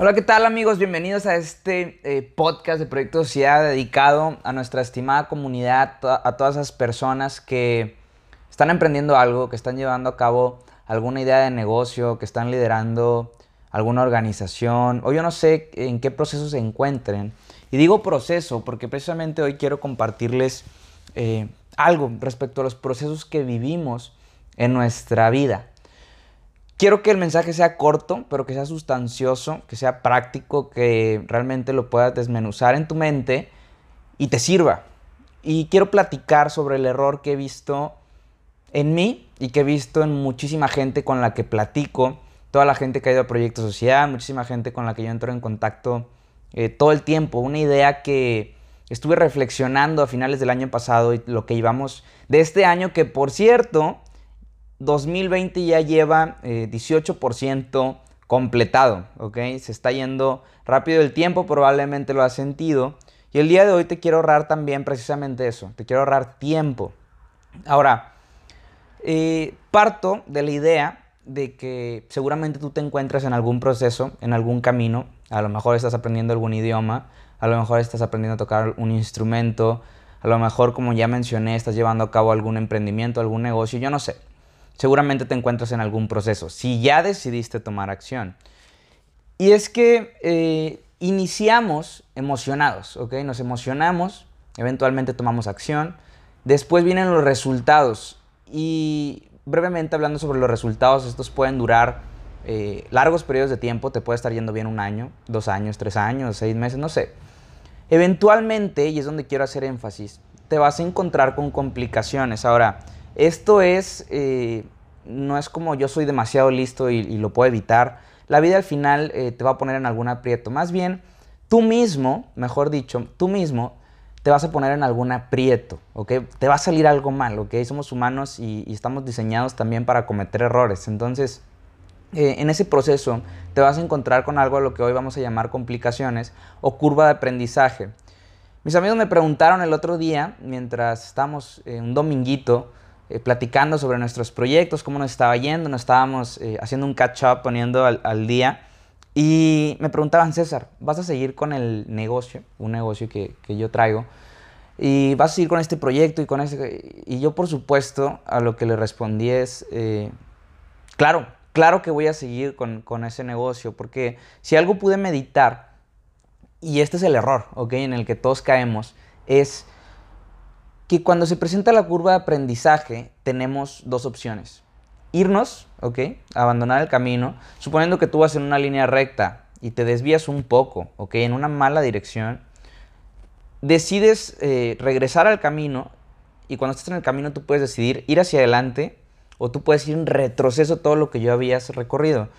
Hola, ¿qué tal amigos? Bienvenidos a este eh, podcast de Proyecto Sociedad dedicado a nuestra estimada comunidad, a todas esas personas que están emprendiendo algo, que están llevando a cabo alguna idea de negocio, que están liderando alguna organización, o yo no sé en qué proceso se encuentren. Y digo proceso porque precisamente hoy quiero compartirles eh, algo respecto a los procesos que vivimos en nuestra vida. Quiero que el mensaje sea corto, pero que sea sustancioso, que sea práctico, que realmente lo puedas desmenuzar en tu mente y te sirva. Y quiero platicar sobre el error que he visto en mí y que he visto en muchísima gente con la que platico, toda la gente que ha ido a Proyecto Sociedad, muchísima gente con la que yo entro en contacto eh, todo el tiempo. Una idea que estuve reflexionando a finales del año pasado y lo que íbamos de este año, que por cierto, 2020 ya lleva 18% eh, completado, ¿ok? Se está yendo rápido el tiempo, probablemente lo has sentido. Y el día de hoy te quiero ahorrar también precisamente eso, te quiero ahorrar tiempo. Ahora, eh, parto de la idea de que seguramente tú te encuentras en algún proceso, en algún camino, a lo mejor estás aprendiendo algún idioma, a lo mejor estás aprendiendo a tocar un instrumento, a lo mejor como ya mencioné, estás llevando a cabo algún emprendimiento, algún negocio, yo no sé seguramente te encuentras en algún proceso, si ya decidiste tomar acción. Y es que eh, iniciamos emocionados, ¿ok? Nos emocionamos, eventualmente tomamos acción, después vienen los resultados y brevemente hablando sobre los resultados, estos pueden durar eh, largos periodos de tiempo, te puede estar yendo bien un año, dos años, tres años, seis meses, no sé. Eventualmente, y es donde quiero hacer énfasis, te vas a encontrar con complicaciones. Ahora, esto es, eh, no es como yo soy demasiado listo y, lo puedo evitar. La vida al final eh, te va a poner en algún aprieto. Más bien, tú mismo, mejor dicho, tú mismo te vas a poner en algún aprieto, ¿ok? Te va a salir algo mal, ¿ok? Somos humanos y, estamos diseñados también para cometer errores. Entonces, eh, en ese proceso te vas a encontrar con algo a lo que hoy vamos a llamar complicaciones o curva de aprendizaje. Mis amigos me preguntaron el otro día, mientras estamos en un dominguito, eh, platicando sobre nuestros proyectos, cómo nos estaba yendo, nos estábamos eh, haciendo un catch-up, poniendo al, día. Y me preguntaban, César, ¿vas a seguir con el negocio, un negocio que, que, yo traigo? ¿Y vas a seguir con este proyecto y con ese? Y yo, por supuesto, a lo que le respondí es, eh, claro, claro que voy a seguir con, con, ese negocio, porque si algo pude meditar, y este es el error, ¿ok? En el que todos caemos, es que cuando se presenta la curva de aprendizaje tenemos dos opciones. Irnos, ¿ok? Abandonar el camino, suponiendo que tú vas en una línea recta y te desvías un poco, ¿ok? En una mala dirección, decides eh, regresar al camino y cuando estás en el camino tú puedes decidir ir hacia adelante o tú puedes ir en retroceso todo lo que yo habías recorrido.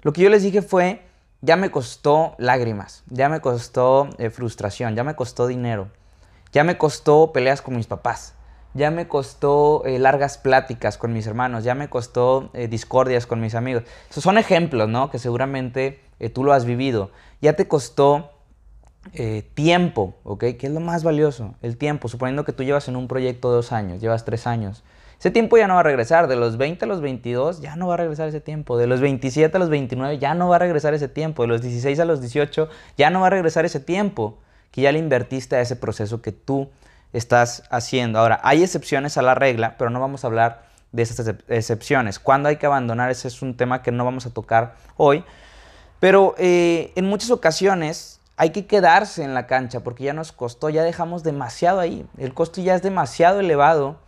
Lo que yo les dije fue, ya me costó lágrimas, ya me costó eh, frustración, ya me costó dinero ya me costó peleas con mis papás, ya me costó eh, largas pláticas con mis hermanos, ya me costó eh, discordias con mis amigos. Esos son ejemplos, ¿no? Que seguramente eh, tú lo has vivido. Ya te costó tiempo, ¿ok? ¿Qué es lo más valioso? El tiempo. Suponiendo que tú llevas en un proyecto dos años, llevas tres años. Ese tiempo ya no va a regresar. De los 20 a los 22 ya no va a regresar ese tiempo. De los 27 a los 29 ya no va a regresar ese tiempo. De los 16 a los 18 ya no va a regresar ese tiempo que ya le invertiste a ese proceso que tú estás haciendo. Ahora, hay excepciones a la regla, pero no vamos a hablar de esas excepciones. ¿Cuándo hay que abandonar? Ese es un tema que no vamos a tocar hoy. Pero eh, en muchas ocasiones hay que quedarse en la cancha porque ya nos costó, ya dejamos demasiado ahí. El costo ya es demasiado elevado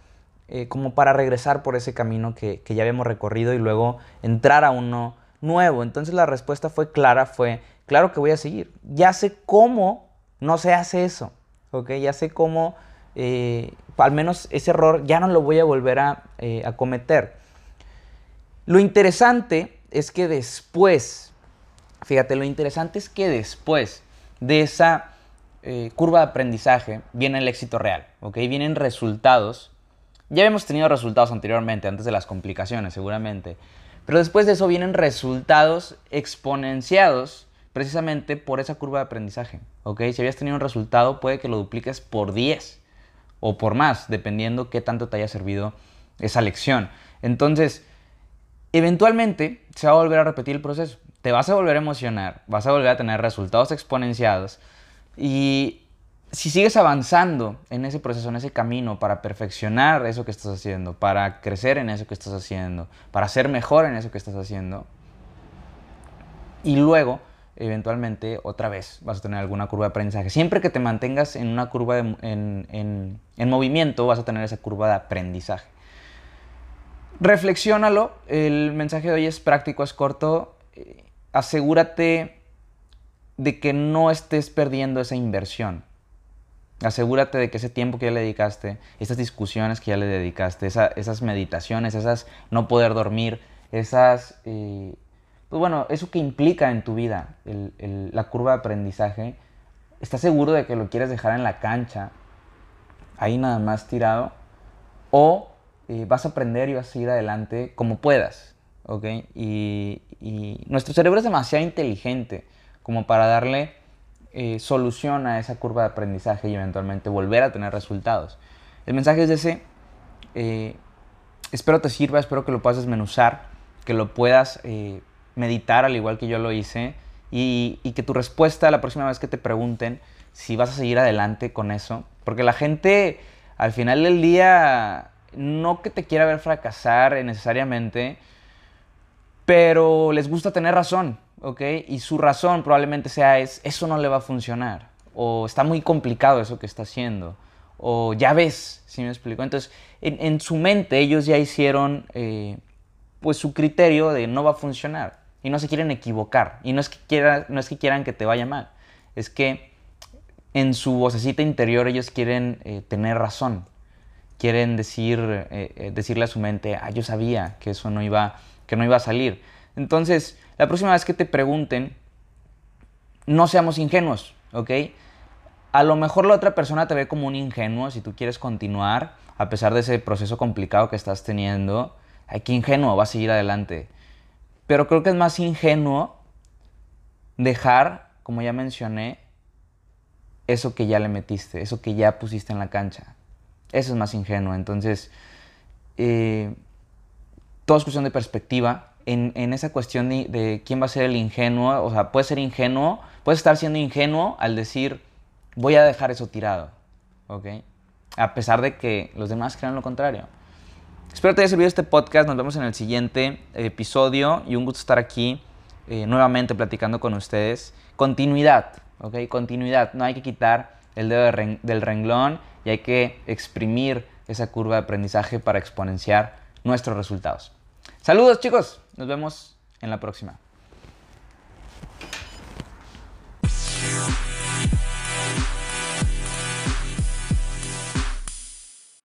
eh, como para regresar por ese camino que, que ya habíamos recorrido y luego entrar a uno nuevo. Entonces la respuesta fue clara, fue, claro que voy a seguir. Ya sé cómo no se hace eso, ¿ok? Ya sé cómo, eh, al menos ese error ya no lo voy a volver eh, a, cometer. Lo interesante es que después, fíjate, lo interesante es que después de esa eh, curva de aprendizaje viene el éxito real, ¿ok? Vienen resultados. Ya hemos tenido resultados anteriormente, antes de las complicaciones, seguramente. Pero después de eso vienen resultados exponenciados precisamente por esa curva de aprendizaje. ¿ok? Si habías tenido un resultado, puede que lo dupliques por 10 o por más, dependiendo qué tanto te haya servido esa lección. Entonces, eventualmente se va a volver a repetir el proceso. te vas a volver a emocionar, vas a volver a tener resultados exponenciados y si sigues avanzando en ese proceso, en ese camino para perfeccionar eso que estás haciendo, para crecer en eso que estás haciendo, para ser mejor en eso que estás haciendo, y luego, eventualmente, otra vez vas a tener alguna curva de aprendizaje. Siempre que te mantengas en una curva en, en movimiento, vas a tener esa curva de aprendizaje. Reflexiónalo, el mensaje de hoy es práctico, es corto. Eh, asegúrate de que no estés perdiendo esa inversión. Asegúrate de que ese tiempo que ya le dedicaste, esas discusiones que ya le dedicaste, esas meditaciones, esas no poder dormir, esas, eh, pues bueno, eso que implica en tu vida la curva de aprendizaje, ¿estás seguro de que lo quieres dejar en la cancha, ahí nada más tirado? ¿O eh, vas a aprender y vas a seguir adelante como puedas? ¿Ok? Y, y nuestro cerebro es demasiado inteligente como para darle eh, solución a esa curva de aprendizaje y eventualmente volver a tener resultados. El mensaje es ese. Eh, espero te sirva, espero que lo puedas desmenuzar, que lo puedas eh, meditar al igual que yo lo hice y, y, que tu respuesta la próxima vez que te pregunten si vas a seguir adelante con eso, porque la gente al final del día no que te quiera ver fracasar necesariamente, pero les gusta tener razón. ¿ok? Y su razón probablemente sea es, eso no le va a funcionar, o está muy complicado eso que está haciendo, o ya ves, si me explico? Entonces, en, su mente ellos ya hicieron, eh, pues, su criterio de no va a funcionar, y no se quieren equivocar, y no es que, quiera, no es que quieran que te vaya mal, es que en su vocecita interior ellos quieren eh, tener razón, quieren decir, eh, decirle a su mente, ah, yo sabía que eso no iba, que no iba a salir. Entonces, la próxima vez que te pregunten, no seamos ingenuos, ¿ok? A lo mejor la otra persona te ve como un ingenuo si tú quieres continuar a pesar de ese proceso complicado que estás teniendo. Ay, qué ingenuo, va a seguir adelante. Pero creo que es más ingenuo dejar, como ya mencioné, eso que ya le metiste, eso que ya pusiste en la cancha. Eso es más ingenuo. Entonces, eh, todo es cuestión de perspectiva en, esa cuestión de, quién va a ser el ingenuo, o sea, puede ser ingenuo, puedes estar siendo ingenuo al decir, voy a dejar eso tirado, ¿ok? A pesar de que los demás crean lo contrario. Espero te haya servido este podcast, nos vemos en el siguiente episodio y un gusto estar aquí eh, nuevamente platicando con ustedes. Continuidad, ¿ok? Continuidad, no hay que quitar el dedo del renglón y hay que exprimir esa curva de aprendizaje para exponenciar nuestros resultados. Saludos chicos, nos vemos en la próxima.